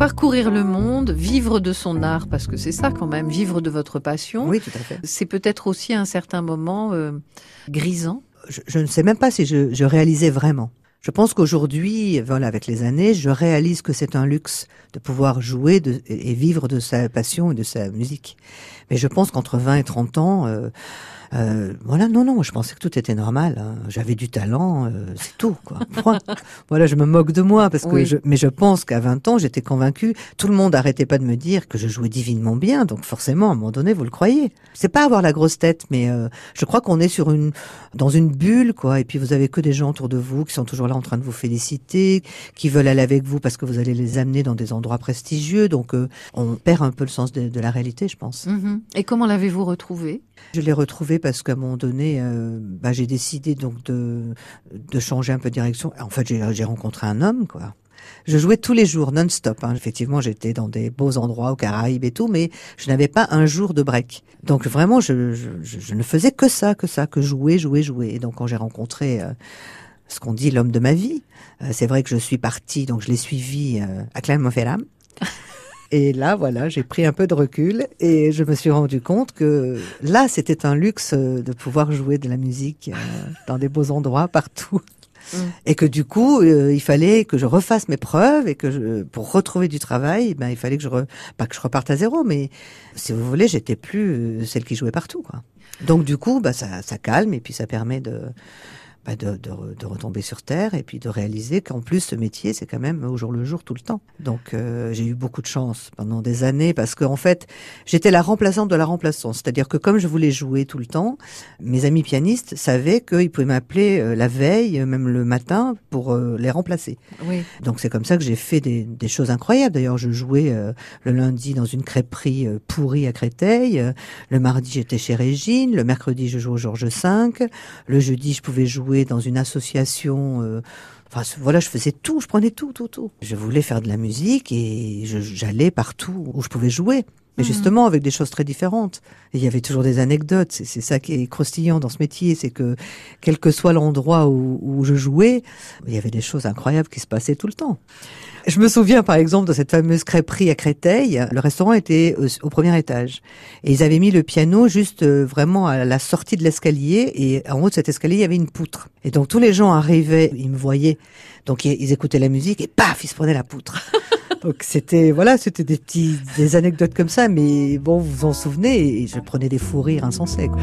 parcourir le monde, vivre de son art, parce que c'est ça quand même, vivre de votre passion. Oui, tout à fait. C'est peut-être aussi à un certain moment euh, grisant. Je, je, ne sais même pas si je, je réalisais vraiment. Je pense qu'aujourd'hui, voilà, avec les années, je réalise que c'est un luxe de pouvoir jouer de, et vivre de sa passion et de sa musique. Mais je pense qu'entre 20 et 30 ans, euh, euh, voilà, non, non, je pensais que tout était normal. Hein. J'avais du talent, euh, c'est tout, quoi. voilà, je me moque de moi parce que, Oui. je, mais je pense qu'à 20 ans, j'étais convaincue. Tout le monde arrêtait pas de me dire que je jouais divinement bien, donc forcément, à un moment donné, vous le croyez. C'est pas avoir la grosse tête, mais euh, je crois qu'on est sur une, dans une bulle, quoi. Et puis vous avez que des gens autour de vous qui sont toujours là en train de vous féliciter, qui veulent aller avec vous parce que vous allez les amener dans des endroits prestigieux. Donc, euh, on perd un peu le sens de, de la réalité, je pense. Mhm. Et comment l'avez-vous retrouvé Je l'ai retrouvé parce qu'à un moment donné, euh, bah, j'ai décidé donc de, de changer un peu de direction. En fait, j'ai rencontré un homme, quoi. Je jouais tous les jours, non-stop. Hein. Effectivement, j'étais dans des beaux endroits, aux Caraïbes et tout, mais je n'avais pas un jour de break. Donc vraiment, je, je, je- je ne faisais que ça, que ça, que jouer, jouer, jouer. Et donc quand j'ai rencontré euh, ce qu'on dit l'homme de ma vie, euh, c'est vrai que je suis partie, donc je l'ai suivi euh, à Clermont-Ferrand. Et là, voilà, j'ai pris un peu de recul et je me suis rendu compte que là, c'était un luxe euh, de pouvoir jouer de la musique euh, dans des beaux endroits partout. Mm. Et que du coup, euh, il fallait que je refasse mes preuves et que je, pour retrouver du travail, ben, il fallait que je, re- pas que je reparte à zéro, mais si vous voulez, j'étais plus celle qui jouait partout, quoi. Donc du coup, bah, ça, ça calme et puis ça permet de, bah, de, de, re- de retomber sur terre et puis de réaliser qu'en plus ce métier c'est quand même au jour le jour tout le temps. Donc euh, j'ai eu beaucoup de chance pendant des années parce qu'en fait j'étais la remplaçante de la remplaçante, c'est-à-dire que comme je voulais jouer tout le temps, mes amis pianistes savaient qu'ils pouvaient m'appeler euh, la veille, même le matin, pour euh, les remplacer. Oui. Donc c'est comme ça que j'ai fait des, des choses incroyables. D'ailleurs, je jouais euh, le lundi dans une crêperie pourrie à Créteil. Le mardi, j'étais chez Régine. Le mercredi, je jouais au Georges V. Le jeudi, je pouvais jouer dans une association. euh, Enfin, voilà, je faisais tout, je prenais tout, tout, tout. Je voulais faire de la musique et j'allais partout où je pouvais jouer. Mais Mhm. justement, avec des choses très différentes. Et il y avait toujours des anecdotes. C'est c'est ça qui est croustillant dans ce métier. C'est que, quel que soit l'endroit où, où je jouais, il y avait des choses incroyables qui se passaient tout le temps. Je me souviens, par exemple, de cette fameuse crêperie à Créteil. Le restaurant était au, au premier étage. Et ils avaient mis le piano juste euh, vraiment à la sortie de l'escalier. Et en haut de cet escalier, il y avait une poutre. Et donc, tous les gens arrivaient, ils me voyaient. Donc, ils, ils écoutaient la musique et paf, ils se prenaient la poutre. Donc, c'était, voilà, c'était des petits, des anecdotes comme ça. Mais bon, vous vous en souvenez. Et je prenais des fous rires insensés, quoi.